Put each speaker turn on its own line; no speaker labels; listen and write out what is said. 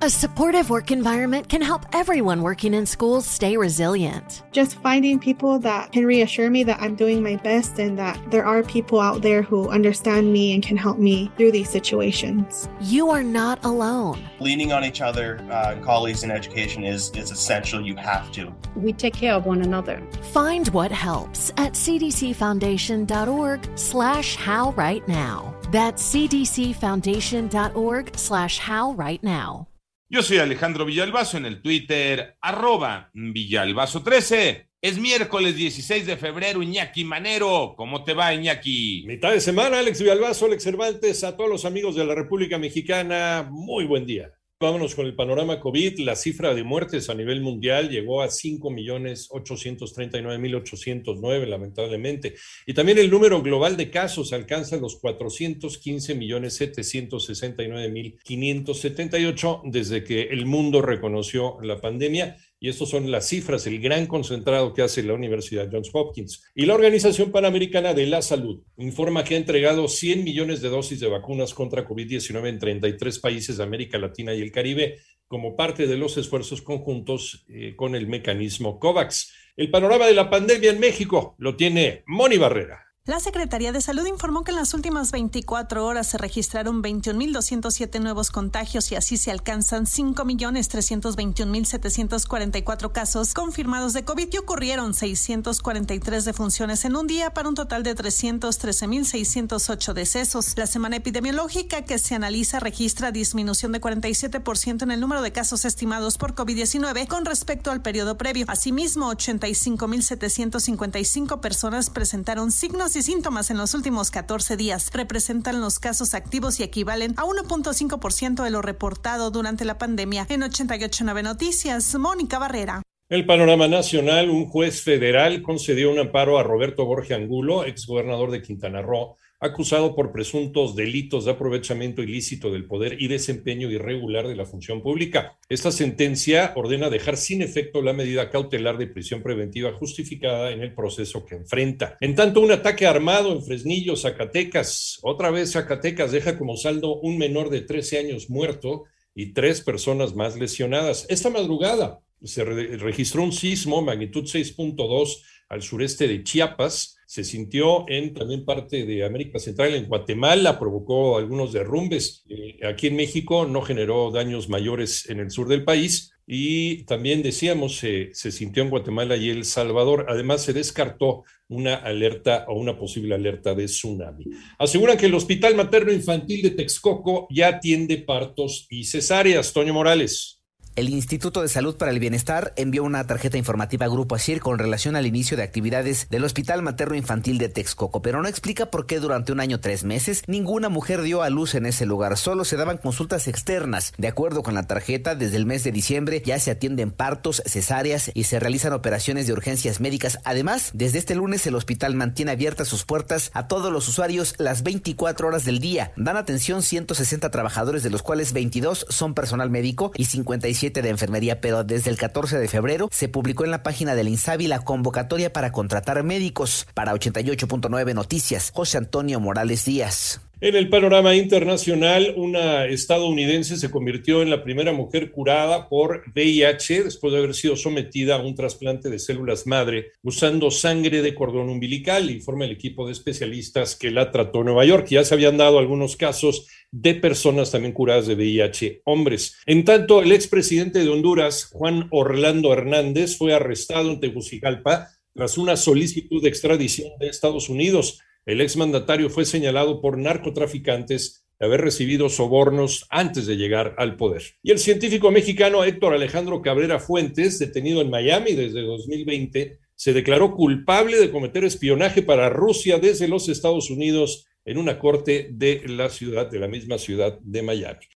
A supportive work environment can help everyone working in schools stay resilient.
Just finding people that can reassure me that I'm doing my best and that there are people out there who understand me and can help me through these situations.
You are not alone.
Leaning on each other, uh, colleagues in education is, is essential. You have to.
We take care of one another.
Find what helps at cdcfoundation.org slash how right now. That's cdcfoundation.org slash how right now.
Yo soy Alejandro Villalbazo en el Twitter, arroba Villalbazo13. Es miércoles 16 de febrero, Iñaki Manero. ¿Cómo te va, Iñaki?
Mitad de semana, Alex Villalbazo, Alex Cervantes, a todos los amigos de la República Mexicana, muy buen día. Vámonos con el panorama COVID. La cifra de muertes a nivel mundial llegó a 5.839.809, lamentablemente. Y también el número global de casos alcanza los 415.769.578 desde que el mundo reconoció la pandemia y estas son las cifras, el gran concentrado que hace la Universidad Johns Hopkins. Y la Organización Panamericana de la Salud informa que ha entregado 100 millones de dosis de vacunas contra COVID-19 en 33 países de América Latina y el Caribe como parte de los esfuerzos conjuntos eh, con el mecanismo COVAX. El panorama de la pandemia en México lo tiene Moni Barrera.
La Secretaría de Salud informó que en las últimas 24 horas se registraron 21.207 nuevos contagios y así se alcanzan 5.321.744 casos confirmados de COVID y ocurrieron 643 defunciones en un día para un total de 313.608 decesos. La semana epidemiológica que se analiza registra disminución de 47% en el número de casos estimados por COVID-19 con respecto al periodo previo. Asimismo, 85.755 personas presentaron signos y síntomas en los últimos 14 días. Representan los casos activos y equivalen a 1.5% de lo reportado durante la pandemia. En 889 Noticias, Mónica Barrera.
El panorama nacional, un juez federal concedió un amparo a Roberto Borge Angulo, exgobernador de Quintana Roo, acusado por presuntos delitos de aprovechamiento ilícito del poder y desempeño irregular de la función pública. Esta sentencia ordena dejar sin efecto la medida cautelar de prisión preventiva justificada en el proceso que enfrenta. En tanto, un ataque armado en Fresnillo, Zacatecas, otra vez Zacatecas deja como saldo un menor de 13 años muerto y tres personas más lesionadas. Esta madrugada se re registró un sismo magnitud 6.2 al sureste de Chiapas, se sintió en también parte de América Central, en Guatemala, provocó algunos derrumbes. Eh, aquí en México no generó daños mayores en el sur del país y también decíamos, se sintió en Guatemala y El Salvador. Además, se descartó una alerta o una posible alerta de tsunami. Aseguran que el Hospital Materno Infantil de Texcoco ya atiende partos y cesáreas. Toño Morales.
El Instituto de Salud para el Bienestar envió una tarjeta informativa a Grupo ASIR con relación al inicio de actividades del Hospital Materno Infantil de Texcoco, pero no explica por qué durante un año tres meses ninguna mujer dio a luz en ese lugar, solo se daban consultas externas. De acuerdo con la tarjeta, desde el mes de diciembre ya se atienden partos, cesáreas y se realizan operaciones de urgencias médicas. Además, desde este lunes el hospital mantiene abiertas sus puertas a todos los usuarios las 24 horas del día. Dan atención 160 trabajadores, de los cuales 22 son personal médico y 57 de enfermería, pero desde el 14 de febrero se publicó en la página del INSABI la convocatoria para contratar médicos. Para 88.9 Noticias, José Antonio Morales Díaz.
En el panorama internacional, una estadounidense se convirtió en la primera mujer curada por VIH después de haber sido sometida a un trasplante de células madre usando sangre de cordón umbilical, informa el equipo de especialistas que la trató en Nueva York. Ya se habían dado algunos casos de personas también curadas de VIH, hombres. En tanto, el expresidente de Honduras, Juan Orlando Hernández, fue arrestado en Tegucigalpa tras una solicitud de extradición de Estados Unidos. El exmandatario fue señalado por narcotraficantes de haber recibido sobornos antes de llegar al poder. Y el científico mexicano Héctor Alejandro Cabrera Fuentes, detenido en Miami desde 2020, se declaró culpable de cometer espionaje para Rusia desde los Estados Unidos en una corte de la ciudad, de la misma ciudad de Miami.